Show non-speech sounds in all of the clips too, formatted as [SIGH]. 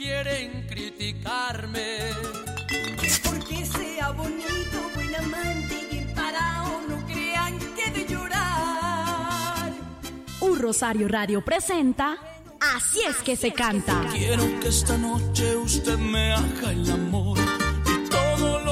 quieren criticarme. Porque sea bonito, buen amante y bien parado, no crean que de llorar. Un Rosario Radio presenta Así es que se canta. Quiero que esta noche usted me haga el amor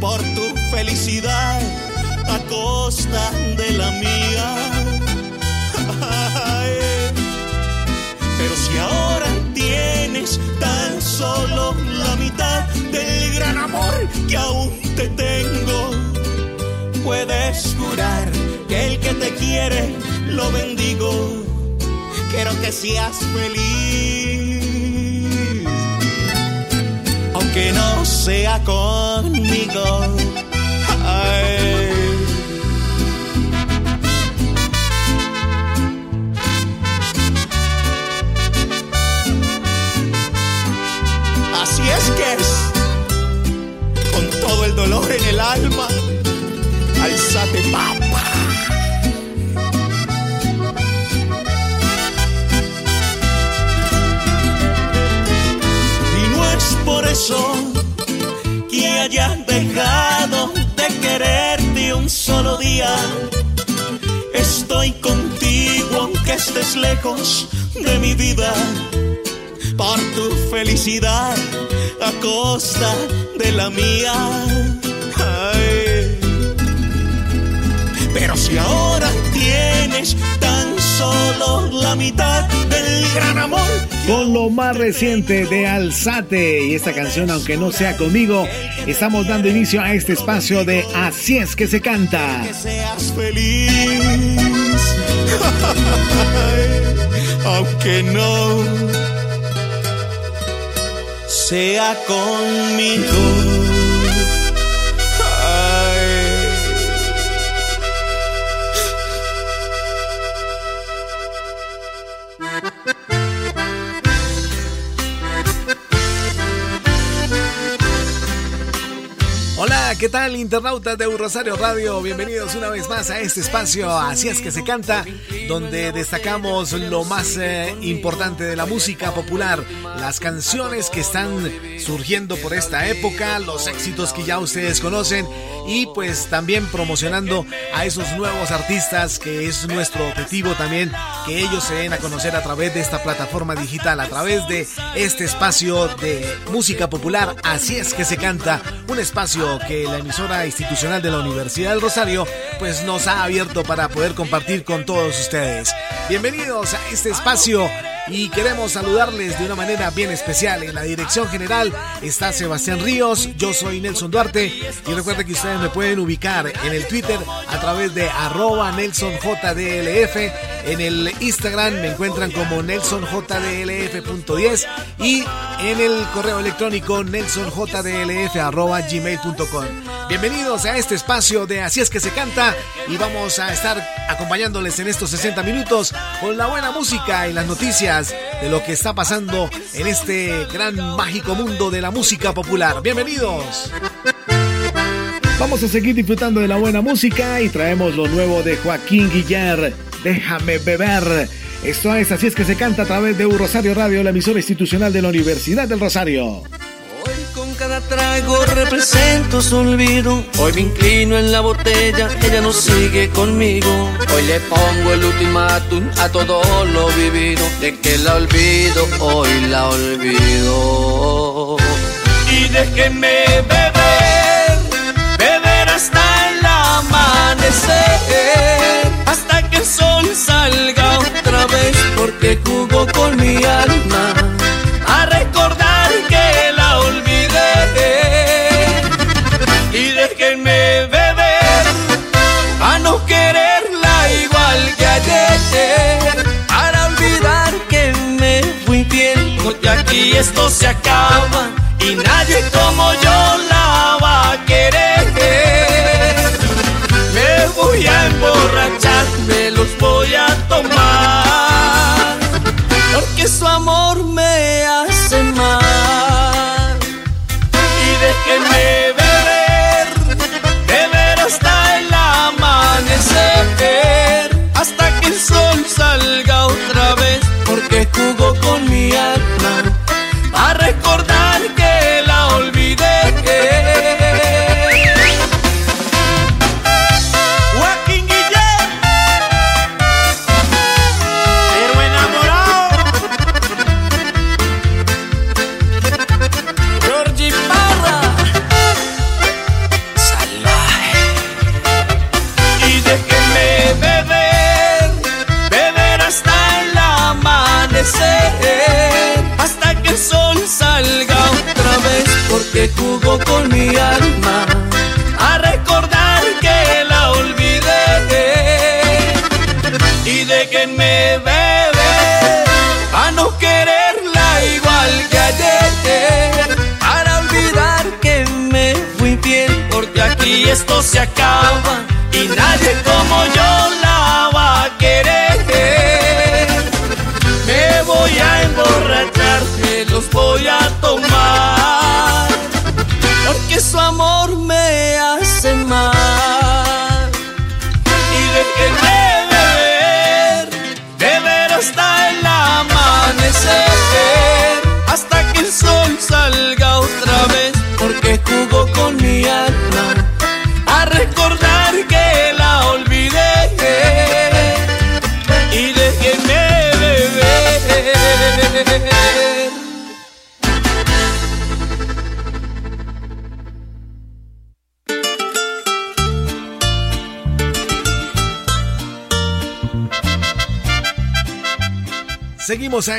por tu felicidad a costa de la mía. Pero si ahora tienes tan solo la mitad del gran amor que aún te tengo, puedes jurar que el que te quiere lo bendigo. Quiero que seas feliz aunque no sea Así es que es, con todo el dolor en el alma, alzate papa. Y no es por eso dejado de quererte un solo día. Estoy contigo aunque estés lejos de mi vida. Por tu felicidad a costa de la mía. Pero si ahora tienes tan solo la mitad del gran amor Con lo más reciente de Alzate y esta canción, aunque no sea conmigo, estamos dando inicio a este espacio de Así es que se canta. que seas feliz. [LAUGHS] Aunque no sea conmigo. ¿Qué tal internautas de Rosario Radio? Bienvenidos una vez más a este espacio, así es que se canta, donde destacamos lo más eh, importante de la música popular, las canciones que están surgiendo por esta época, los éxitos que ya ustedes conocen y pues también promocionando a esos nuevos artistas que es nuestro objetivo también que ellos se den a conocer a través de esta plataforma digital, a través de este espacio de música popular, así es que se canta, un espacio que la emisora institucional de la Universidad del Rosario pues nos ha abierto para poder compartir con todos ustedes. Bienvenidos a este espacio y queremos saludarles de una manera bien especial. En la dirección general está Sebastián Ríos, yo soy Nelson Duarte y recuerden que ustedes me pueden ubicar en el Twitter a través de arroba NelsonJDLF, en el Instagram me encuentran como NelsonJDLF.10 y en el correo electrónico nelsonjdlf.gmail.com. Bienvenidos a este espacio de Así es que se canta y vamos a estar acompañándoles en estos 60 minutos con la buena música y las noticias de lo que está pasando en este gran mágico mundo de la música popular. Bienvenidos. Vamos a seguir disfrutando de la buena música y traemos lo nuevo de Joaquín Guillar. Déjame beber. Esto es Así es que se canta a través de Un Rosario Radio, la emisora institucional de la Universidad del Rosario. Hoy con cada trago represento su olvido. Hoy me inclino en la botella, ella no sigue conmigo. Hoy le pongo el ultimátum a todo lo vivido. De que la olvido, hoy la olvido. Y déjenme beber, beber hasta el amanecer. Sol salga otra vez, porque jugó con mi alma. A recordar que la olvidé. Y déjenme beber, a no quererla igual que ayer. Para olvidar que me fui bien, porque aquí esto se acaba. Y nadie como yo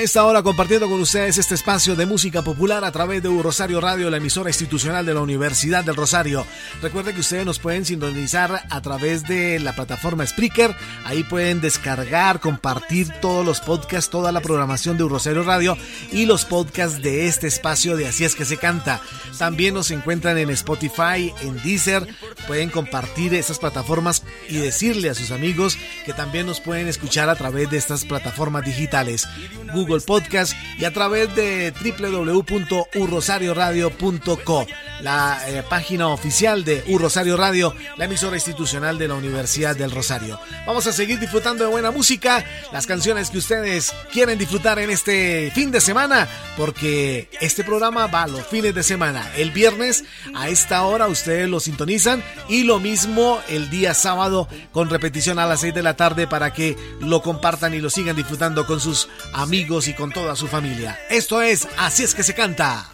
esta hora compartiendo con ustedes este espacio de música popular a través de Rosario Radio, la emisora institucional de la Universidad del Rosario. Recuerden que ustedes nos pueden sintonizar a través de la plataforma Spreaker. Ahí pueden descargar, compartir todos los podcasts, toda la programación de Rosario Radio y los podcasts de este espacio de Así es que se canta. También nos encuentran en Spotify, en Deezer, pueden compartir esas plataformas y decirle a sus amigos que también nos pueden escuchar a través de estas plataformas digitales, Google Podcast y a través de www.urrosarioradio.co, la eh, página oficial de Urrosario Radio, la emisora institucional de la Universidad del Rosario. Vamos a seguir disfrutando de buena música, las canciones que ustedes quieren disfrutar en este fin de semana, porque este programa va los fines de semana. El viernes a esta hora ustedes lo sintonizan y lo mismo el día sábado con repetición a las 6 de la tarde para que lo compartan y lo sigan disfrutando con sus amigos con toda su familia. Esto es Así es que se canta.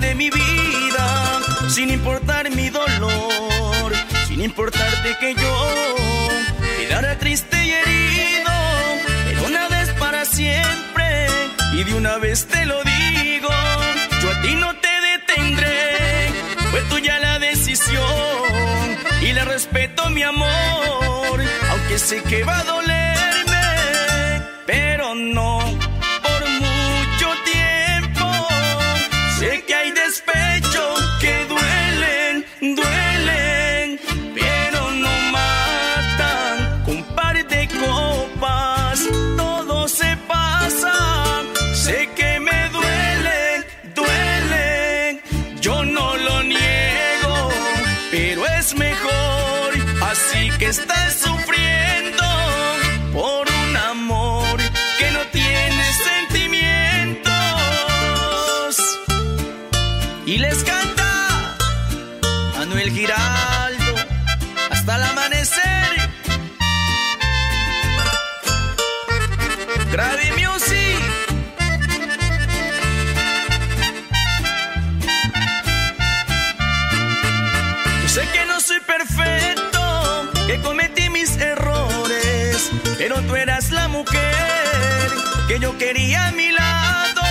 de mi vida, importarte que yo quedara triste y herido, pero una vez para siempre, y de una vez te lo digo, yo a ti no te detendré, fue tuya la decisión, y le respeto mi amor, aunque sé que va a dolerme, pero no que pero tú eras la mujer que yo quería a mi lado.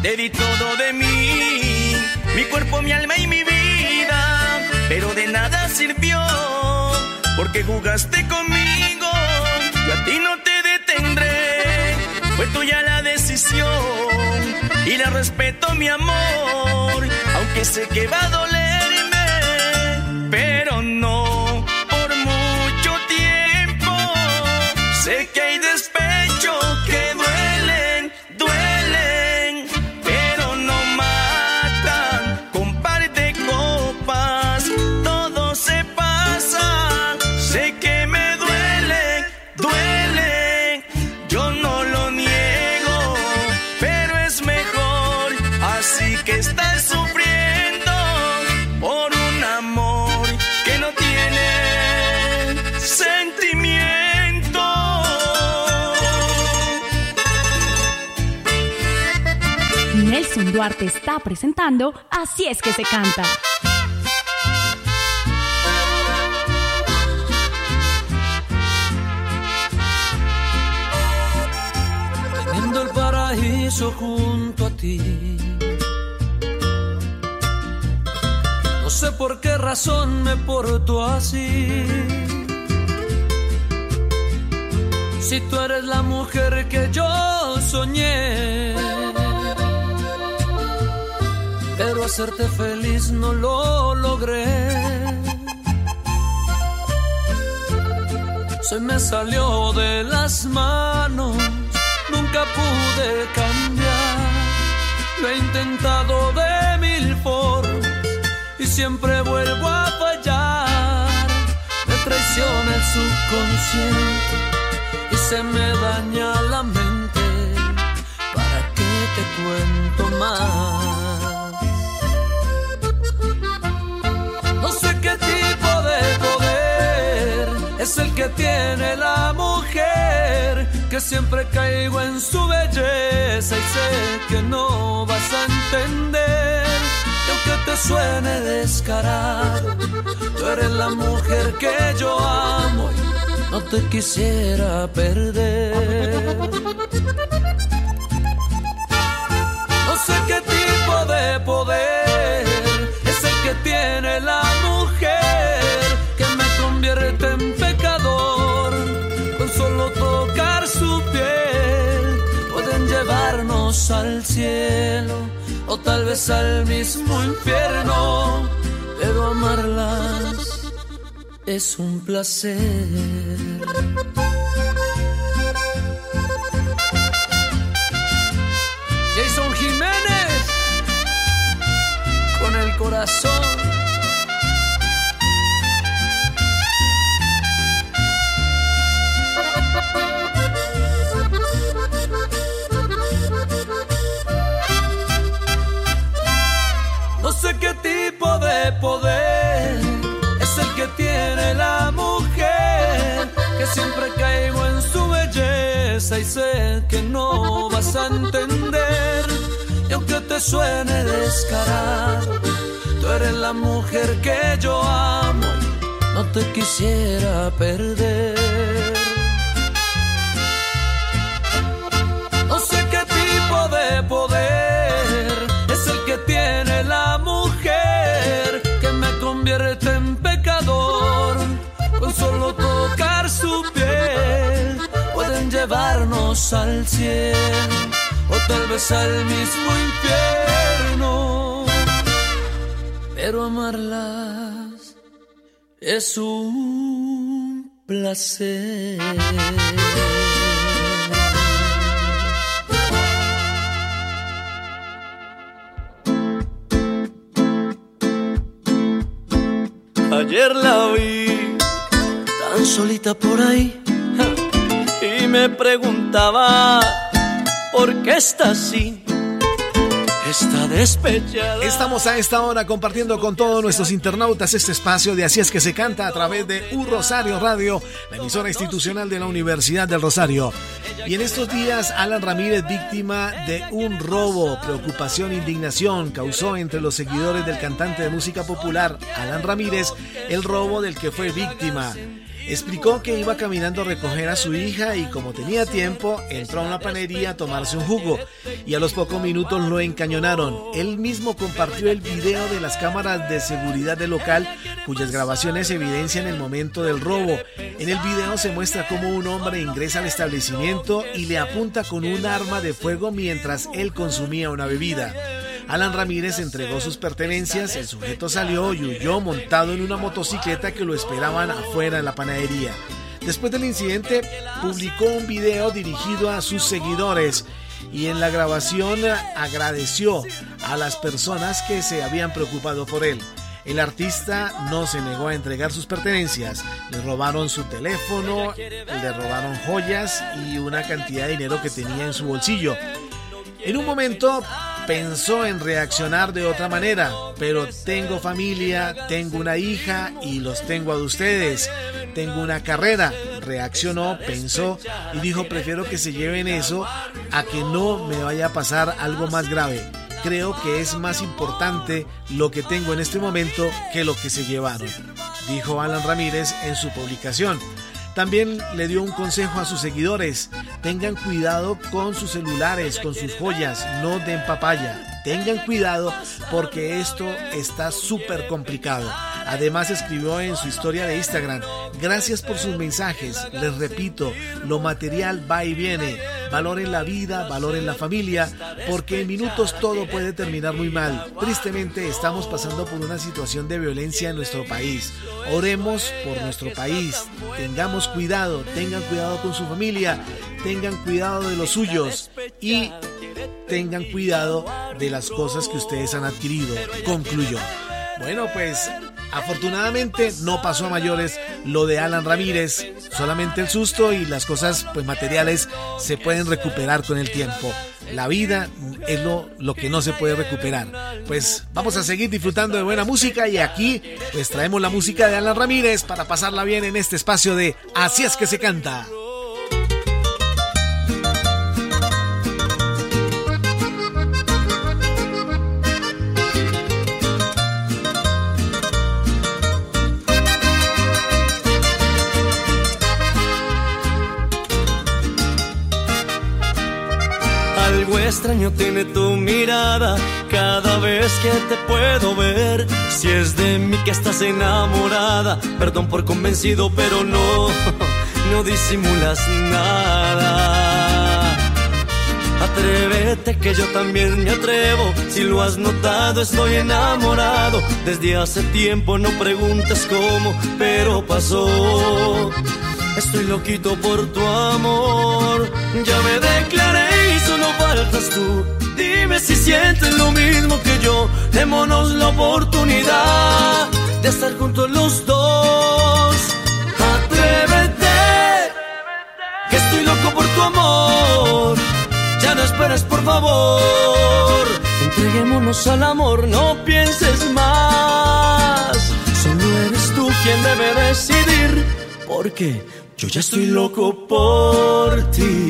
Te di todo de mí, mi cuerpo, mi alma y mi vida, pero de nada sirvió porque jugaste conmigo. Yo a ti no te detendré, fue tuya la decisión y la respeto mi amor, aunque sé que va a dolerme, Duarte está presentando Así es que se canta. Teniendo el paraíso junto a ti. No sé por qué razón me porto así. Si tú eres la mujer que yo soñé pero hacerte feliz no lo logré. Se me salió de las manos, nunca pude cambiar. Lo he intentado de mil formas y siempre vuelvo a fallar. Me traiciona el subconsciente y se me daña la mente. ¿Para qué te cuento más? Es el que tiene la mujer, que siempre caigo en su belleza y sé que no vas a entender. Que aunque te suene descarado, tú eres la mujer que yo amo no te quisiera perder. No sé qué tipo de poder es el que tiene la al cielo o tal vez al mismo infierno, pero amarlas es un placer. De poder que tiene la mujer, que siempre caigo en su belleza y sé que no vas a entender. Y aunque te suene descarado, tú eres la mujer que yo amo no te quisiera perder. Al cielo o tal vez al mismo infierno. Pero amarlas es un placer. Ayer la vi tan solita por ahí y me preguntaba por qué está así está despechada. Estamos a esta hora compartiendo con todos nuestros internautas este espacio de Así es que se canta a través de Un Rosario Radio, la emisora institucional de la Universidad del Rosario. Y en estos días, Alan Ramírez, víctima de un robo, preocupación, indignación, causó entre los seguidores del cantante de música popular, Alan Ramírez, el robo del que fue víctima. Explicó que iba caminando a recoger a su hija y como tenía tiempo, entró a una panería a tomarse un jugo y a los pocos minutos lo encañonaron. Él mismo compartió el video de las cámaras de seguridad del local cuyas grabaciones evidencian el momento del robo. En el video se muestra cómo un hombre ingresa al establecimiento y le apunta con un arma de fuego mientras él consumía una bebida. Alan Ramírez entregó sus pertenencias, el sujeto salió y huyó montado en una motocicleta que lo esperaban afuera en la panadería. Después del incidente, publicó un video dirigido a sus seguidores y en la grabación agradeció a las personas que se habían preocupado por él. El artista no se negó a entregar sus pertenencias. Le robaron su teléfono, le robaron joyas y una cantidad de dinero que tenía en su bolsillo. En un momento pensó en reaccionar de otra manera, pero tengo familia, tengo una hija y los tengo a ustedes, tengo una carrera. Reaccionó, pensó y dijo, prefiero que se lleven eso a que no me vaya a pasar algo más grave. Creo que es más importante lo que tengo en este momento que lo que se llevaron, dijo Alan Ramírez en su publicación. También le dio un consejo a sus seguidores. Tengan cuidado con sus celulares, con sus joyas, no den papaya. Tengan cuidado porque esto está súper complicado. Además escribió en su historia de Instagram, gracias por sus mensajes. Les repito, lo material va y viene. Valoren la vida, valoren la familia, porque en minutos todo puede terminar muy mal. Tristemente estamos pasando por una situación de violencia en nuestro país. Oremos por nuestro país. Tengamos cuidado, tengan cuidado con su familia, tengan cuidado de los suyos y tengan cuidado de las cosas que ustedes han adquirido. Concluyó. Bueno, pues Afortunadamente no pasó a mayores lo de Alan Ramírez, solamente el susto y las cosas pues materiales se pueden recuperar con el tiempo. La vida es lo, lo que no se puede recuperar. Pues vamos a seguir disfrutando de buena música y aquí pues traemos la música de Alan Ramírez para pasarla bien en este espacio de Así es que se canta. Extraño tiene tu mirada cada vez que te puedo ver. Si es de mí que estás enamorada, perdón por convencido, pero no, [LAUGHS] no disimulas nada. Atrévete que yo también me atrevo. Si lo has notado, estoy enamorado. Desde hace tiempo no preguntes cómo, pero pasó. Estoy loquito por tu amor. Ya me declaré solo faltas tú. Dime si sientes lo mismo que yo. Démonos la oportunidad de estar juntos los dos. Atrévete, que estoy loco por tu amor. Ya no esperes, por favor. Entreguémonos al amor, no pienses más. Solo eres tú quien debe decidir. Porque yo ya estoy loco por ti.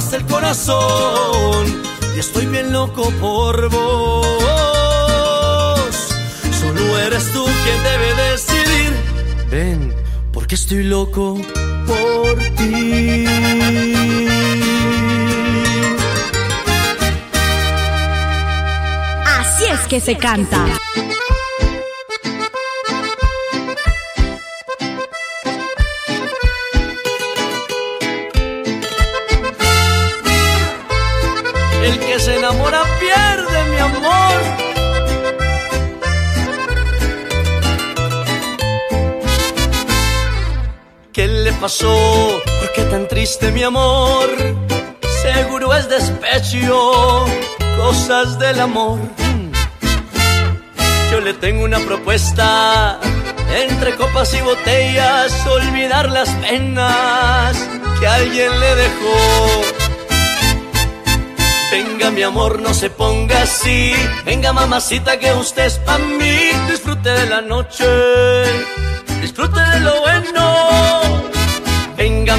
El corazón y estoy bien loco por vos. Solo eres tú quien debe decidir. Ven porque estoy loco por ti. Así es que se canta. Triste mi amor? Seguro es despecho, cosas del amor. Yo le tengo una propuesta, entre copas y botellas, olvidar las penas que alguien le dejó. Venga mi amor, no se ponga así. Venga mamacita que usted es pa' mí. Disfrute de la noche, disfrute de lo bueno.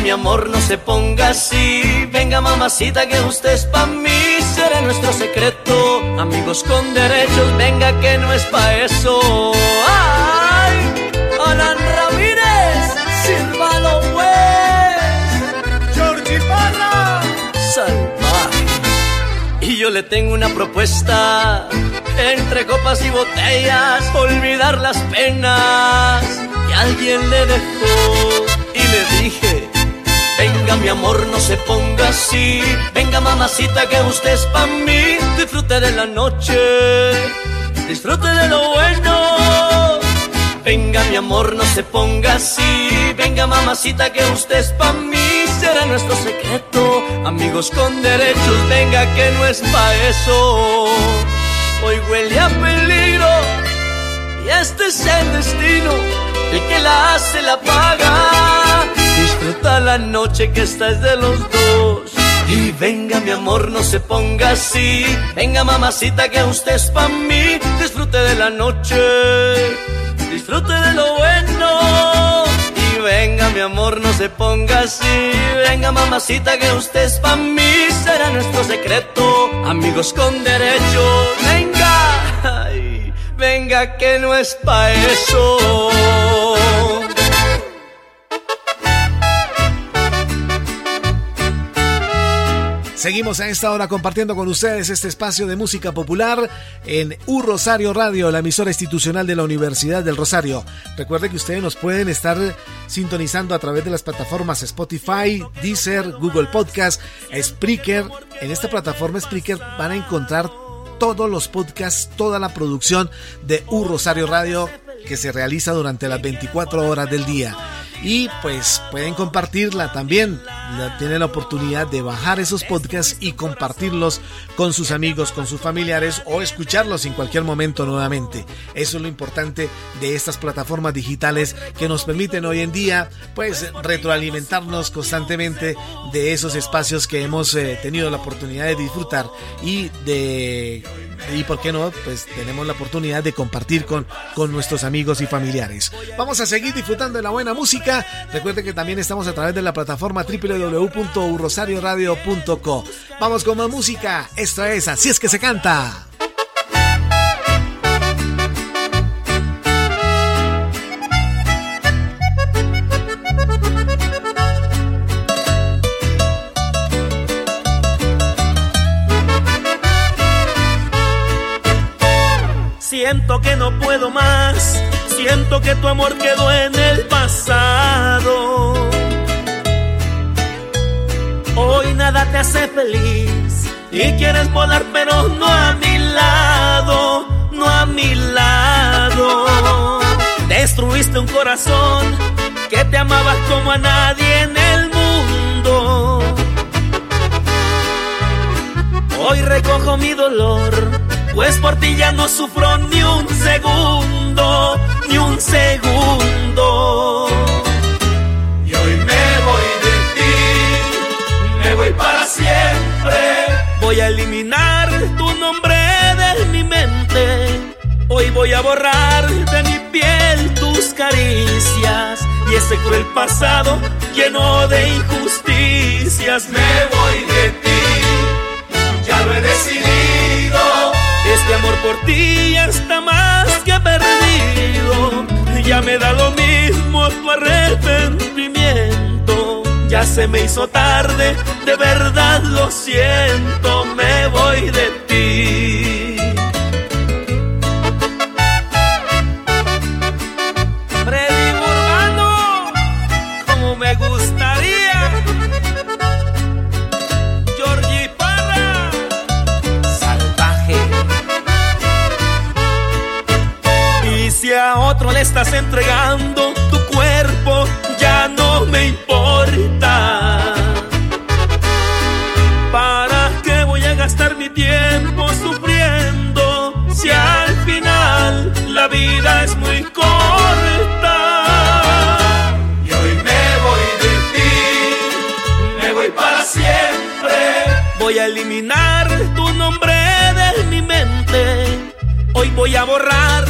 Mi amor, no se ponga así. Venga mamacita que usted es pa' mí. Será nuestro secreto, amigos con derechos. Venga que no es pa' eso. ¡Ay! Alan Ramírez, sírvalo pues. Georgie Parra, salvaje. Y yo le tengo una propuesta. Entre copas y botellas, olvidar las penas que alguien le dejó. Y le dije, venga mi amor, no se ponga así. Venga mamacita que usted es pa' mí. Disfrute de la noche, disfrute de lo bueno. Venga mi amor, no se ponga así. Venga mamacita que usted es pa' mí. Será nuestro secreto, amigos con derechos. Venga que no es pa' eso. Hoy huele a peligro y este es el destino. El que la hace la paga. Disfruta la noche que esta es de los dos. Y venga mi amor, no se ponga así. Venga mamacita que usted es pa' mí. Disfrute de la noche, disfrute de lo bueno. Y venga mi amor, no se ponga así. Venga mamacita que usted es pa' mí. Será nuestro secreto, amigos con derecho. Venga, venga que no es pa' eso. Seguimos a esta hora compartiendo con ustedes este espacio de música popular en U Rosario Radio, la emisora institucional de la Universidad del Rosario. Recuerde que ustedes nos pueden estar sintonizando a través de las plataformas Spotify, Deezer, Google Podcast, Spreaker. En esta plataforma Spreaker van a encontrar todos los podcasts, toda la producción de U Rosario Radio que se realiza durante las 24 horas del día. Y pues pueden compartirla también. Tienen la oportunidad de bajar esos podcasts y compartirlos con sus amigos, con sus familiares o escucharlos en cualquier momento nuevamente. Eso es lo importante de estas plataformas digitales que nos permiten hoy en día pues retroalimentarnos constantemente de esos espacios que hemos eh, tenido la oportunidad de disfrutar y de y por qué no, pues tenemos la oportunidad de compartir con, con nuestros amigos y familiares. Vamos a seguir disfrutando de la buena música. Recuerden que también estamos a través de la plataforma www.urrosarioradio.co. Vamos con más música. Esto es Así es que se canta. Siento que no puedo más, siento que tu amor quedó en el pasado. Hoy nada te hace feliz y quieres volar, pero no a mi lado, no a mi lado. Destruiste un corazón que te amaba como a nadie en el mundo. Hoy recojo mi dolor pues por ti ya no sufro ni un segundo, ni un segundo. Y hoy me voy de ti, me voy para siempre. Voy a eliminar tu nombre de mi mente. Hoy voy a borrar de mi piel tus caricias y ese cruel pasado lleno de injusticias. Me voy de ti, ya lo he decidido este amor por ti ya está más que perdido. Ya me da lo mismo tu arrepentimiento. Ya se me hizo tarde, de verdad lo siento, me voy de ti. Otro le estás entregando tu cuerpo, ya no me importa. ¿Para qué voy a gastar mi tiempo sufriendo si al final la vida es muy corta? Y hoy me voy de ti, me voy para siempre. Voy a eliminar tu nombre de mi mente. Hoy voy a borrar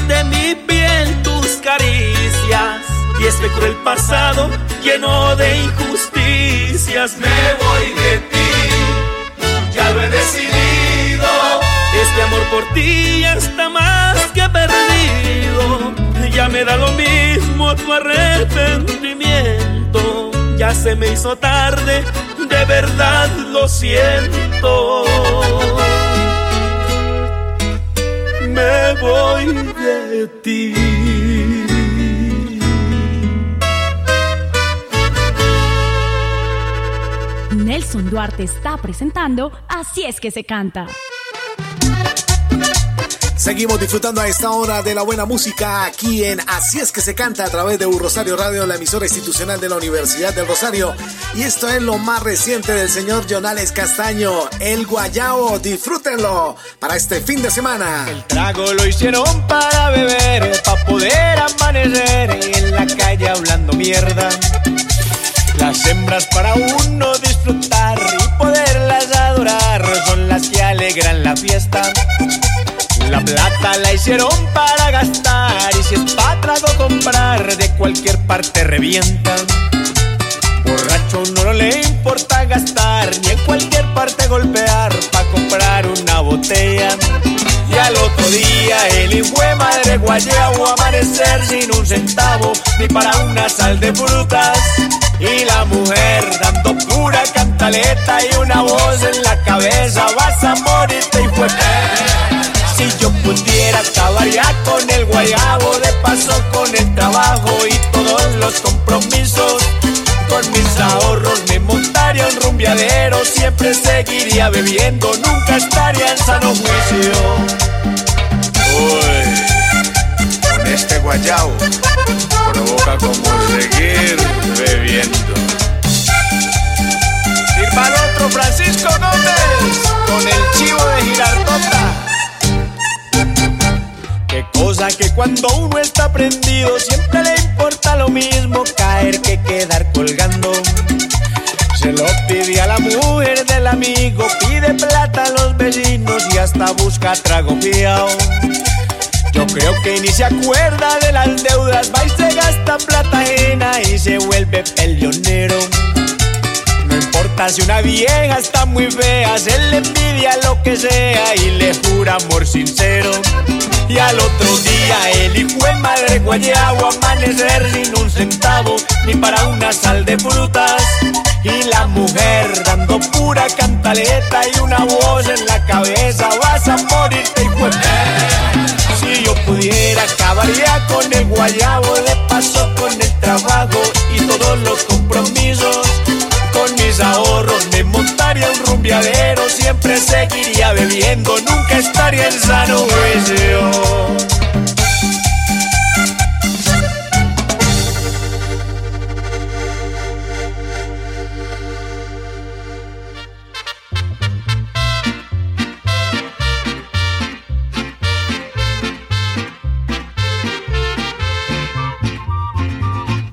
este cruel pasado lleno de injusticias. Me voy de ti, ya lo he decidido. Este amor por ti ya está más que perdido. Ya me da lo mismo tu arrepentimiento. Ya se me hizo tarde, de verdad lo siento. Me voy de ti. Nelson Duarte está presentando Así es que se canta. Seguimos disfrutando a esta hora de la buena música aquí en Así es que se canta a través de Un Rosario Radio, la emisora institucional de la Universidad del Rosario. Y esto es lo más reciente del señor Jonales Castaño, El Guayao. Disfrútenlo para este fin de semana. El trago lo hicieron para beber, para poder amanecer en la calle hablando mierda. Las hembras para uno disfrutar y poderlas adorar son las que alegran la fiesta. La plata la hicieron para gastar y si es para trago comprar de cualquier parte revienta. Borracho no le importa gastar ni en cualquier parte golpear para comprar una botella. Y al otro día el hijo de madre guayabo amanecer sin un centavo ni para una sal de frutas. Y la mujer dando pura cantaleta y una voz en la cabeza, vas a morirte y fue. Si yo pudiera acabar ya con el guayabo, de paso con el trabajo y todos los compromisos. Con mis ahorros me montaría un rumbiadero, siempre seguiría bebiendo, nunca estaría en sano juicio. Uy, con este guayabo provoca como seguir bebiendo. Sirva al otro Francisco Gómez con el chivo de Girardota. Qué cosa que cuando uno está prendido siempre le importa lo mismo caer que quedar colgando. Se lo pide a la mujer del amigo, pide plata a los vecinos y hasta busca trago fiao. Yo creo que ni se acuerda de las deudas, vais vuelve peleonero. No importa si una vieja está muy fea, se le envidia lo que sea y le jura amor sincero. Y al otro día el hijo de madre guayabo amanecer sin un centavo ni para una sal de frutas. Y la mujer dando pura cantaleta y una voz en la cabeza, vas a morirte yo pudiera acabaría con el guayabo de paso con el trabajo y todos los compromisos. Con mis ahorros me montaría un rumbiadero, siempre seguiría bebiendo, nunca estaría en sano juicio.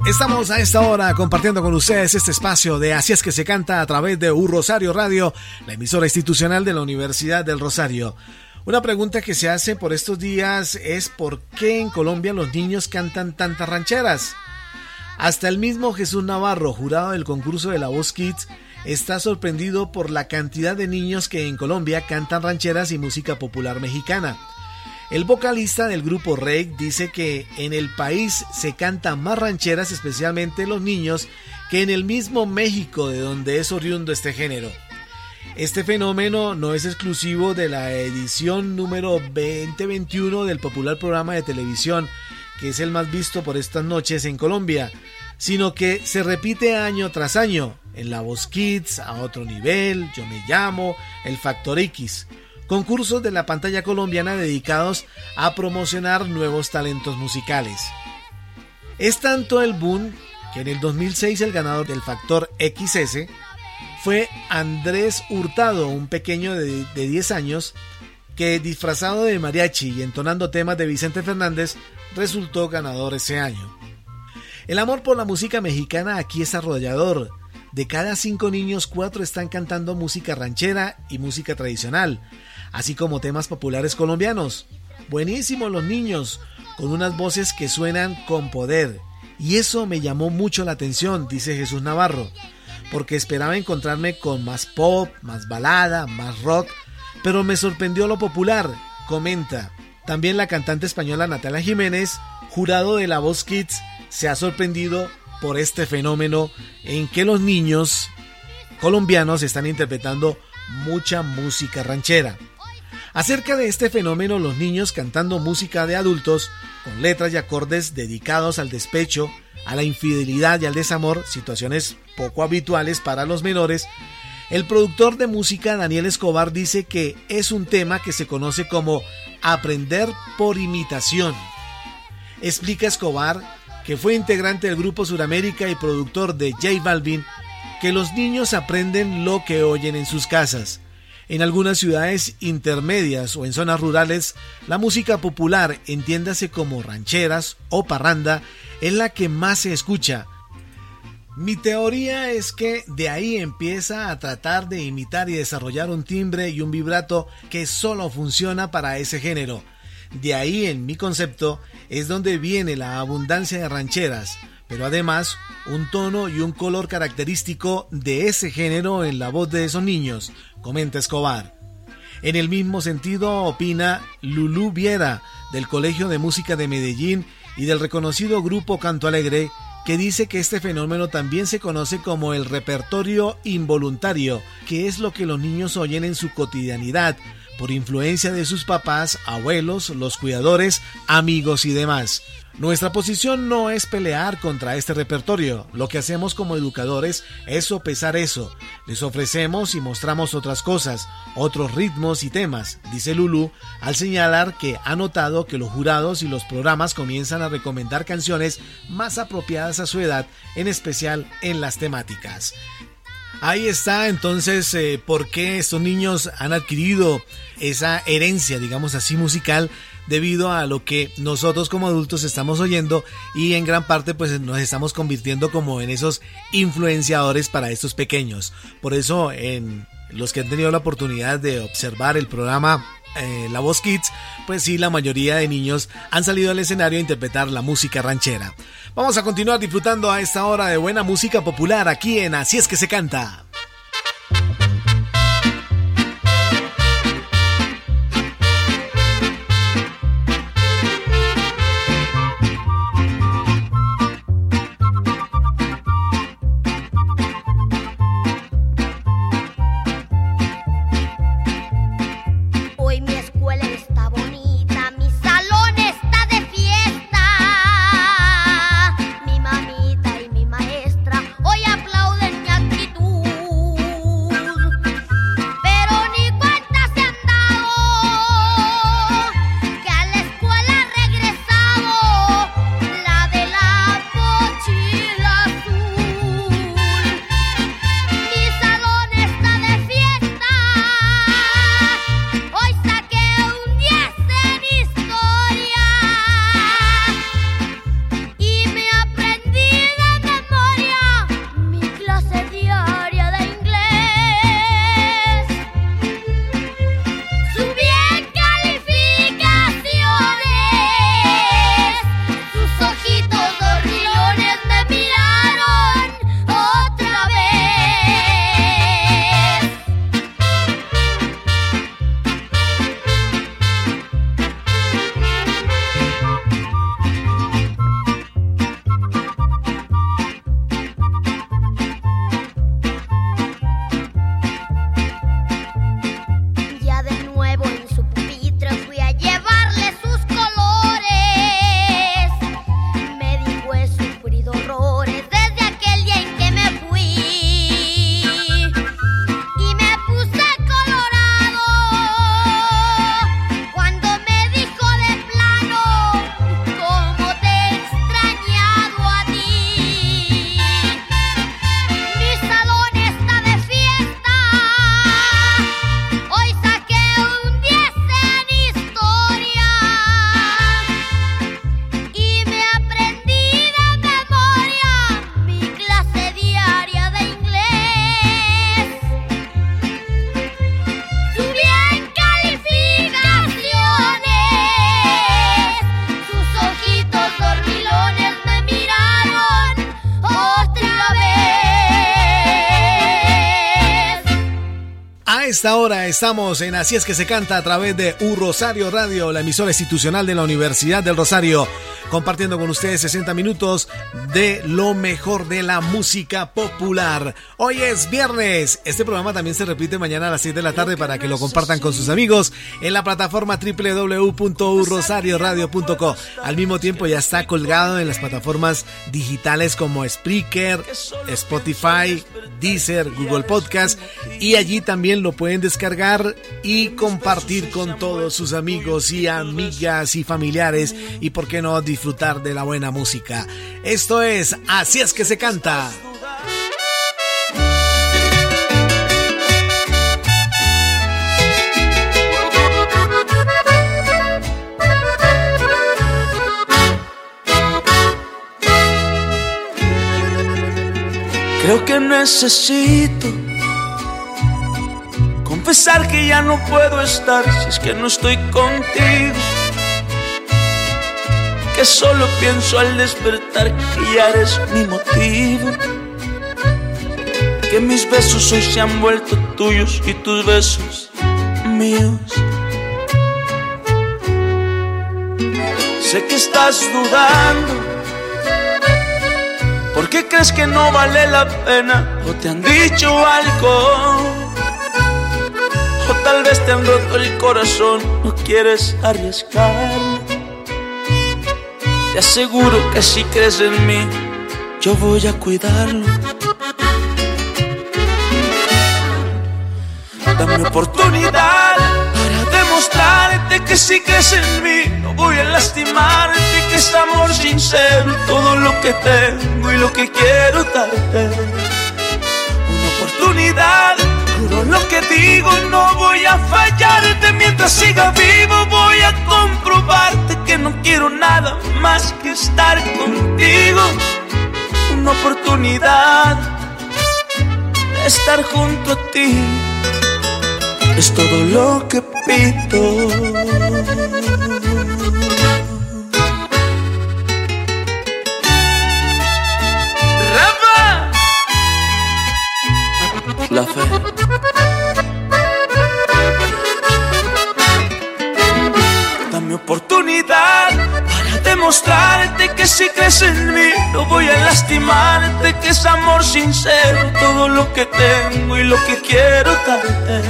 Estamos a esta hora compartiendo con ustedes este espacio de Así es que se canta a través de U Rosario Radio, la emisora institucional de la Universidad del Rosario. Una pregunta que se hace por estos días es por qué en Colombia los niños cantan tantas rancheras. Hasta el mismo Jesús Navarro, jurado del concurso de la Voz Kids, está sorprendido por la cantidad de niños que en Colombia cantan rancheras y música popular mexicana. El vocalista del grupo Rake dice que en el país se cantan más rancheras, especialmente los niños, que en el mismo México de donde es oriundo este género. Este fenómeno no es exclusivo de la edición número 2021 del popular programa de televisión, que es el más visto por estas noches en Colombia, sino que se repite año tras año en La Voz Kids, a otro nivel, Yo me llamo, El Factor X concursos de la pantalla colombiana dedicados a promocionar nuevos talentos musicales. Es tanto el boom que en el 2006 el ganador del Factor XS fue Andrés Hurtado, un pequeño de, 10 años que disfrazado de mariachi y entonando temas de Vicente Fernández resultó ganador ese año. El amor por la música mexicana aquí es arrollador. De cada cinco niños, cuatro están cantando música ranchera y música tradicional, así como temas populares colombianos. Buenísimos los niños, con unas voces que suenan con poder. Y eso me llamó mucho la atención, dice Jesús Navarro, porque esperaba encontrarme con más pop, más balada, más rock, pero me sorprendió lo popular, comenta. También la cantante española Natalia Jiménez, jurado de La Voz Kids, se ha sorprendido por este fenómeno en que los niños colombianos están interpretando mucha música ranchera. Acerca de este fenómeno, los niños cantando música de adultos con letras y acordes dedicados al despecho, a la infidelidad y al desamor, situaciones poco habituales para los menores, el productor de música Daniel Escobar dice que es un tema que se conoce como aprender por imitación. Explica Escobar, que fue integrante del grupo Suramérica y productor de J Balvin, que los niños aprenden lo que oyen en sus casas. En algunas ciudades intermedias o en zonas rurales, la música popular, entiéndase como rancheras o parranda, es la que más se escucha. Mi teoría es que de ahí empieza a tratar de imitar y desarrollar un timbre y un vibrato que solo funciona para ese género. De ahí, en mi concepto, es donde viene la abundancia de rancheras, pero además un tono y un color característico de ese género en la voz de esos niños, comenta Escobar. En el mismo sentido opina Lulú Viera, del Colegio de Música de Medellín y del reconocido grupo Canto Alegre, que dice que este fenómeno también se conoce como el repertorio involuntario, que es lo que los niños oyen en su cotidianidad, por influencia de sus papás, abuelos, los cuidadores, amigos y demás. Nuestra posición no es pelear contra este repertorio, lo que hacemos como educadores es sopesar eso. Les ofrecemos y mostramos otras cosas, otros ritmos y temas, dice Lulu, al señalar que ha notado que los jurados y los programas comienzan a recomendar canciones más apropiadas a su edad, en especial en las temáticas. Ahí está entonces eh, por qué estos niños han adquirido esa herencia, digamos así, musical debido a lo que nosotros como adultos estamos oyendo y en gran parte pues nos estamos convirtiendo como en esos influenciadores para estos pequeños. Por eso en los que han tenido la oportunidad de observar el programa eh, La Voz Kids, pues sí, la mayoría de niños han salido al escenario a interpretar la música ranchera. Vamos a continuar disfrutando a esta hora de buena música popular aquí en Así es que se canta. Esta hora estamos en Así es que se canta a través de U Rosario Radio, la emisora institucional de la Universidad del Rosario, compartiendo con ustedes 60 minutos de lo mejor de la música popular. Hoy es viernes. Este programa también se repite mañana a las 7 de la tarde para que lo compartan con sus amigos en la plataforma www.urrosarioradio.co. Al mismo tiempo ya está colgado en las plataformas digitales como Spreaker, Spotify, Deezer, Google Podcast y allí también lo pueden descargar y compartir con todos sus amigos y amigas y familiares y por qué no disfrutar de la buena música. Esto es Así es que se canta. Creo que necesito confesar que ya no puedo estar si es que no estoy contigo. Que solo pienso al despertar que ya eres mi motivo. Que mis besos hoy se han vuelto tuyos y tus besos míos. Sé que estás dudando ¿Por qué crees que no vale la pena? ¿O te han dicho algo? ¿O tal vez te han roto el corazón? ¿No quieres arriesgar? Te aseguro que si crees en mí, yo voy a cuidarlo. Dame oportunidad para demostrarte que si crees en mí, no voy a lastimarte, que es amor sincero, todo lo que tengo y lo que quiero darte. Una oportunidad. Juro lo que digo, no voy a fallarte. Mientras siga vivo, voy a comprobarte que no quiero nada más que estar contigo. Una oportunidad de estar junto a ti. Es todo lo que pido. La fe. Dame oportunidad para demostrarte que si crees en mí no voy a lastimarte, que es amor sincero todo lo que tengo y lo que quiero darte.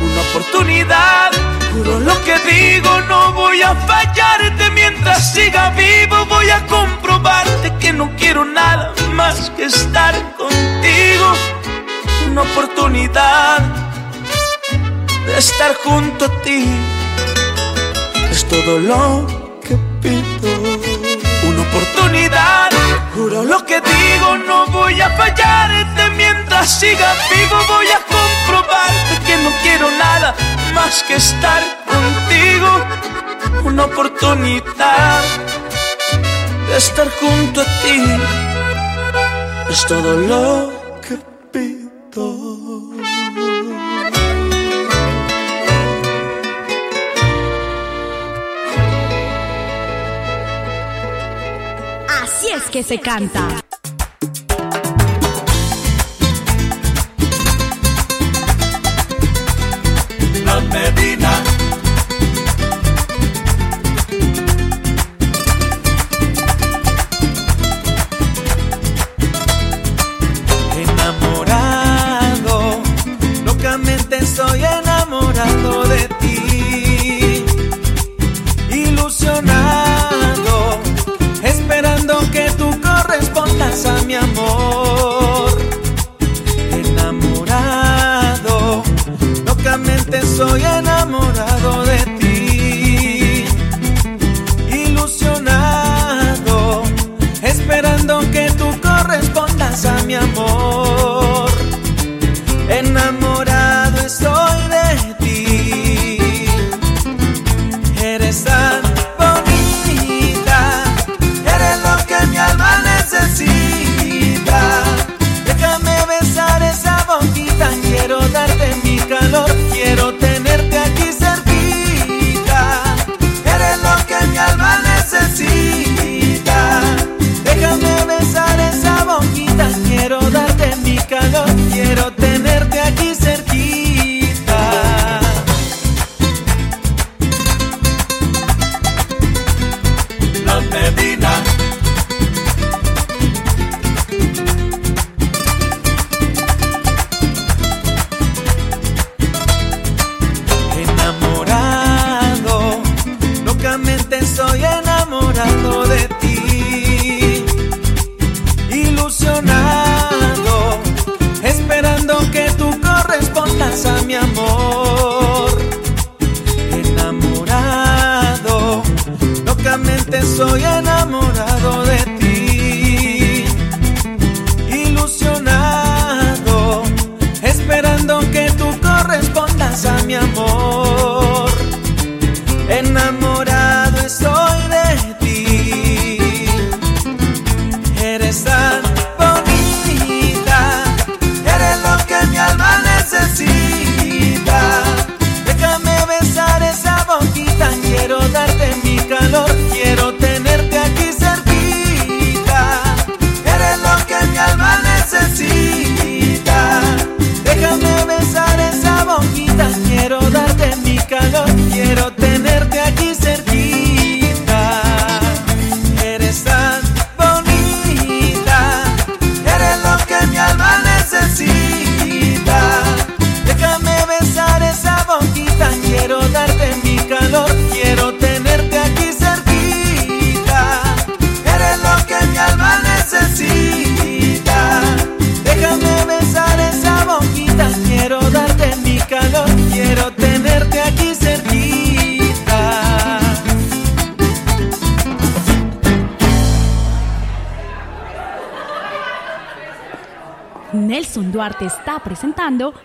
Una oportunidad, juro lo que digo, no voy a fallarte mientras siga vivo, voy a comprobarte que no quiero nada más que estar contigo una oportunidad de estar junto a ti. Es todo lo que pido. Una oportunidad, juro lo que digo, no voy a fallarte mientras siga vivo. Voy a comprobarte que no quiero nada más que estar contigo. Una oportunidad de estar junto a ti. Es todo lo que pido. Así es que se canta.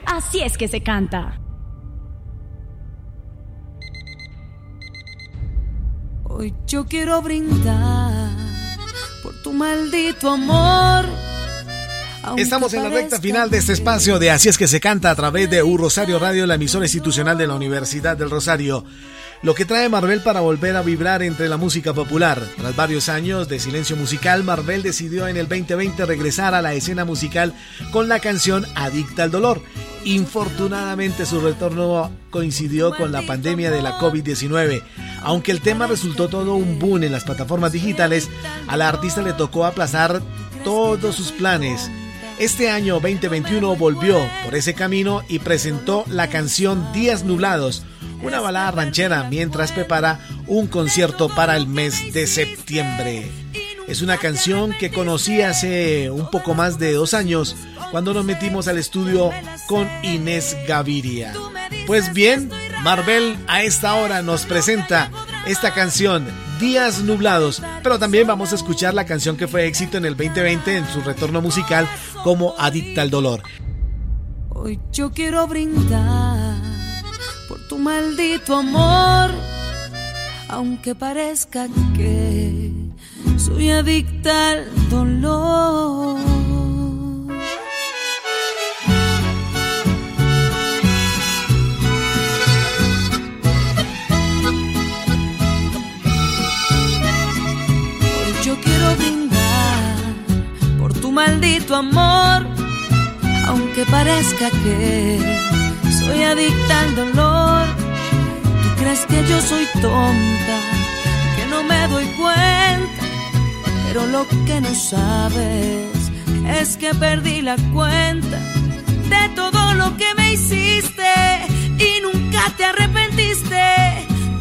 Así es que se canta. Hoy yo quiero brindar por tu maldito amor. Estamos en la recta final de este espacio de Así es que se canta a través de U Rosario Radio, la emisora institucional de la Universidad del Rosario. Lo que trae Marvel para volver a vibrar entre la música popular. Tras varios años de silencio musical, Marvel decidió en el 2020 regresar a la escena musical con la canción Adicta al Dolor. Infortunadamente su retorno coincidió con la pandemia de la COVID-19. Aunque el tema resultó todo un boom en las plataformas digitales, a la artista le tocó aplazar todos sus planes. Este año 2021 volvió por ese camino y presentó la canción Días Nublados, una balada ranchera mientras prepara un concierto para el mes de septiembre. Es una canción que conocí hace un poco más de dos años cuando nos metimos al estudio con Inés Gaviria. Pues bien, Marvel a esta hora nos presenta esta canción, Días Nublados, pero también vamos a escuchar la canción que fue éxito en el 2020 en su retorno musical como Adicta al Dolor. Hoy yo quiero brindar por tu maldito amor, aunque parezca que soy adicta al dolor. Maldito amor, aunque parezca que soy adicta al dolor. Tú crees que yo soy tonta, que no me doy cuenta, pero lo que no sabes es que perdí la cuenta de todo lo que me hiciste y nunca te arrepentiste.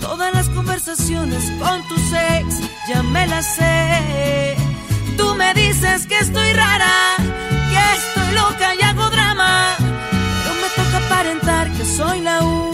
Todas las conversaciones con tus ex ya me las sé. Tú me dices que estoy rara, que estoy loca y hago drama. Aparentar que soy la única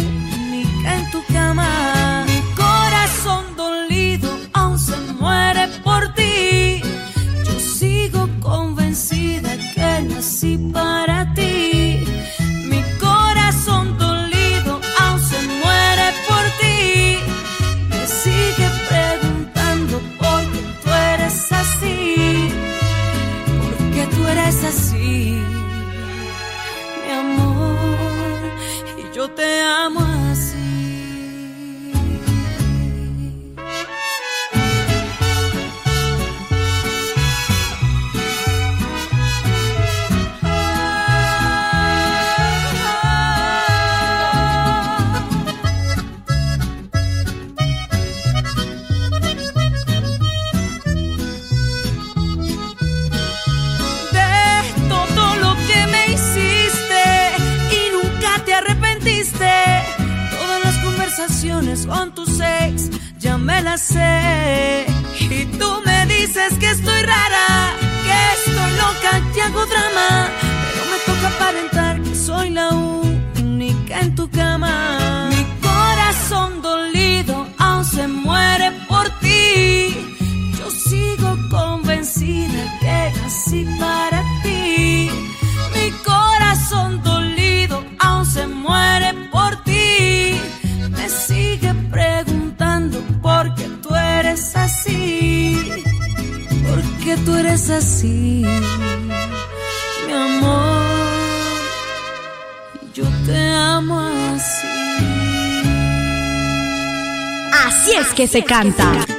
se canta.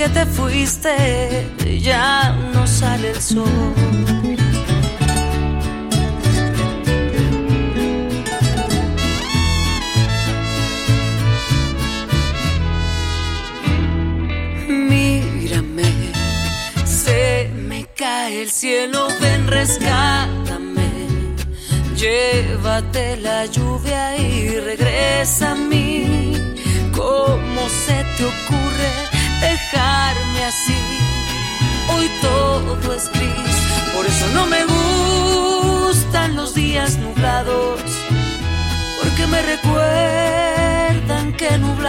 Que te fuiste ya no sale el sol. Mírame, se me cae el cielo, ven, rescátame. Llévate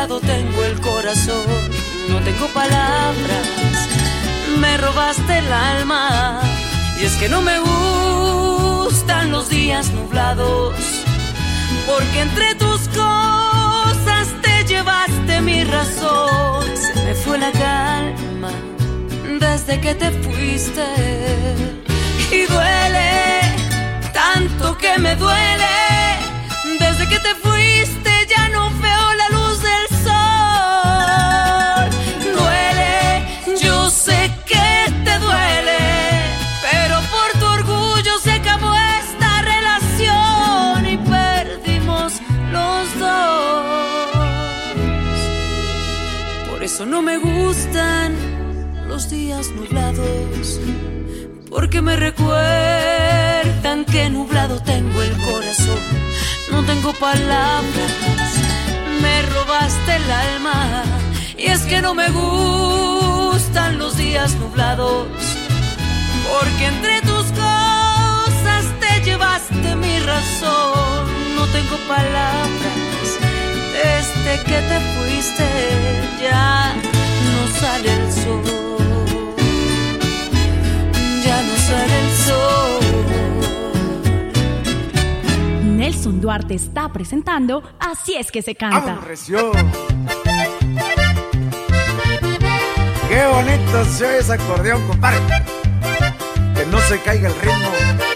tengo el corazón. No tengo palabras, me robaste el alma, y es que no me gustan los días nublados, porque entre tus cosas te llevaste mi razón. Me fue la calma desde que te fuiste. Y duele, tanto que me duele, desde que te fuiste no me gustan los días nublados, porque me recuerdan que nublado tengo el corazón. No tengo palabras, me robaste el alma, y es que no me gustan los días nublados, porque entre tus cosas te llevaste mi razón. No tengo palabras desde que te fuiste ya no sale el sol, ya no sale el sol. Nelson Duarte está presentando Así es que se canta. Qué bonito se oye ese acordeón, compadre. Que no se caiga el ritmo.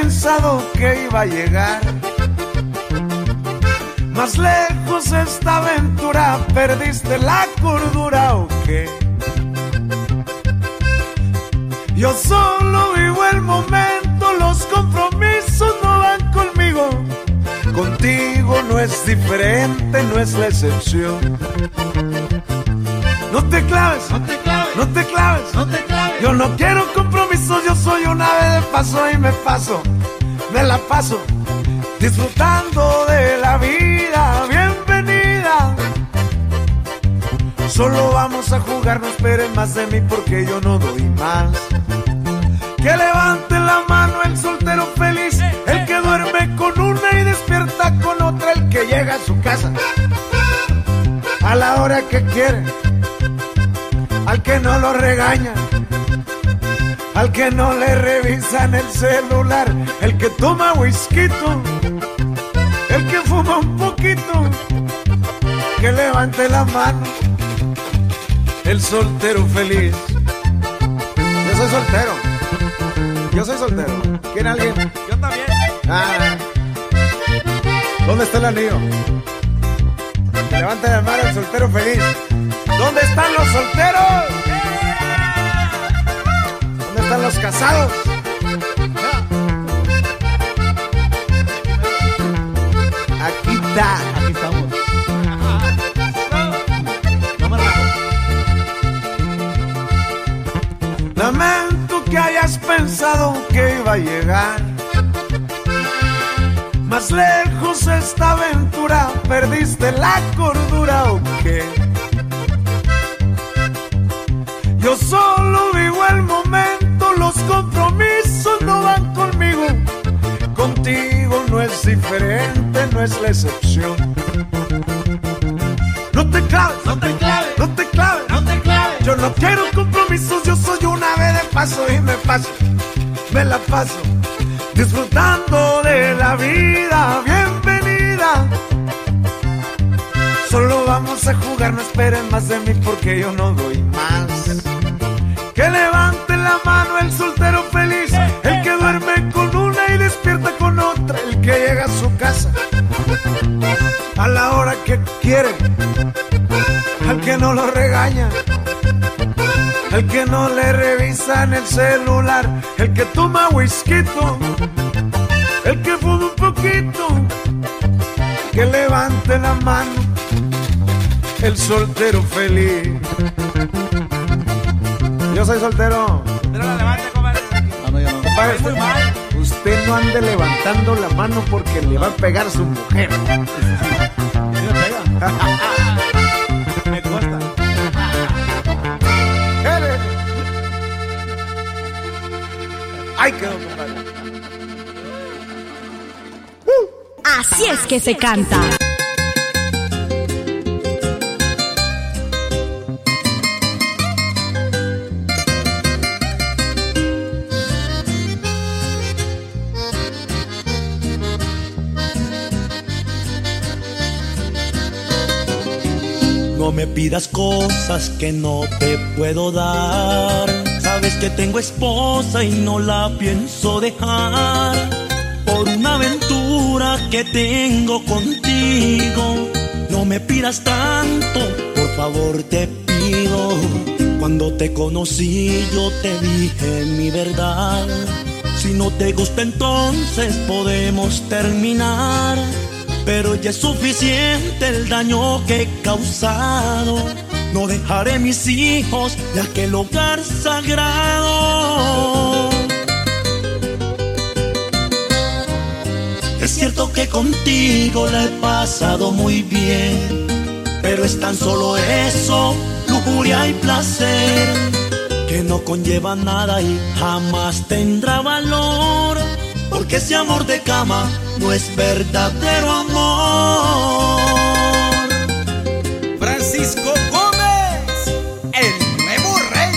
Pensado que iba a llegar. Más lejos esta aventura, perdiste la cordura o qué. Yo solo vivo el momento, los compromisos no van conmigo. Contigo no es diferente, no es la excepción. No te claves, no te claves, no te claves, no te claves. Yo no quiero compromisos, yo soy un ave de paso y me paso, me la paso disfrutando de la vida. Bienvenida. Solo vamos a jugar, no esperen más de mí porque yo no doy más. Que levante la mano el soltero feliz, el que duerme con una y despierta con otra, el que llega a su casa a la hora que quiere al que no lo regaña, al que no le revisan el celular, el que toma whisky, el que fuma un poquito, que levante la mano, el soltero feliz. Yo soy soltero, yo soy soltero. ¿Quiere alguien? Yo también. Ah. ¿Dónde está el anillo? Levante la mano el soltero feliz. ¿Dónde están los solteros? ¿Dónde están los casados? Aquí está. Aquí estamos. No me Lamento que hayas pensado que iba a llegar. Más lejos esta aventura, perdiste la cordura o qué. Yo solo vivo el momento, los compromisos no van conmigo. Contigo no es diferente, no es la excepción. No te claves, no te claves, no te claves, no te claves. Yo no quiero compromisos, yo soy una vez de paso y me paso, me la paso disfrutando de la vida. Bienvenida. Solo vamos a jugar, no esperen más de mí porque yo no doy más. Que levante la mano el soltero feliz, el que duerme con una y despierta con otra, el que llega a su casa a la hora que quiere, al que no lo regaña, el que no le revisa en el celular, el que toma whisky, el que fuma un poquito, que levante la mano, el soltero feliz. Yo soy soltero. Pero la levante, compadre. No, no, yo no. Compadre, Muy mal. Usted no ande levantando la mano porque le va a pegar su mujer. Me consta. Ay, quedó, compadre. Así es que se canta. Pidas cosas que no te puedo dar. Sabes que tengo esposa y no la pienso dejar. Por una aventura que tengo contigo. No me pidas tanto, por favor te pido. Cuando te conocí yo te dije mi verdad. Si no te gusta entonces podemos terminar. Pero ya es suficiente el daño que he causado. No dejaré mis hijos de aquel hogar sagrado. Es cierto que contigo la he pasado muy bien, pero es tan solo eso, lujuria y placer, que no conlleva nada y jamás tendrá valor, porque ese amor de cama no es verdadero amor. Francisco Gómez, el nuevo rey.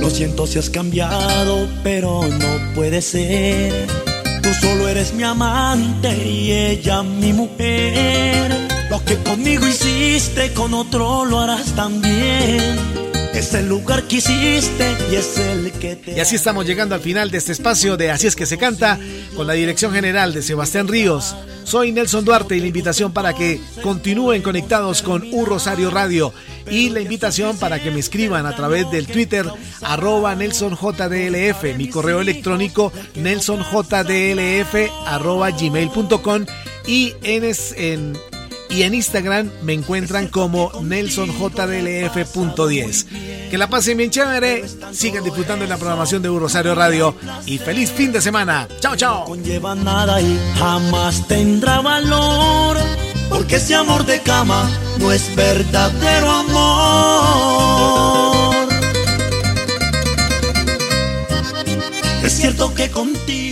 Lo siento si has cambiado, pero no puede ser. Tú solo eres mi amante y ella mi mujer. Lo que conmigo hiciste, con otro lo harás también. Es el lugar que hiciste y es el que te... Y así estamos llegando al final de este espacio de Así es que se canta, con la dirección general de Sebastián Ríos. Soy Nelson Duarte y la invitación para que continúen conectados con Un Rosario Radio y la invitación para que me escriban a través del Twitter arroba NelsonJDLF, mi correo electrónico nelsonjdlf arroba gmail.com y en, en y en Instagram me encuentran como nelsonjdlf.10. Que la pasen bien chévere, sigan disfrutando de la programación de Rosario Radio y feliz fin de semana. Chao, chao. conlleva nada y jamás tendrá valor. Porque ese amor de cama no es verdadero amor. Es cierto que contigo.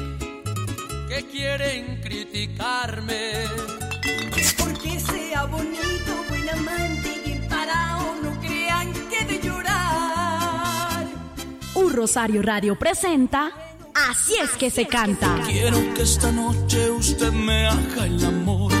que quieren criticarme. Porque sea bonito, buen amante y parado, no crean que de llorar. Un Rosario Radio presenta Así es que se canta. Quiero que esta noche usted me haga el amor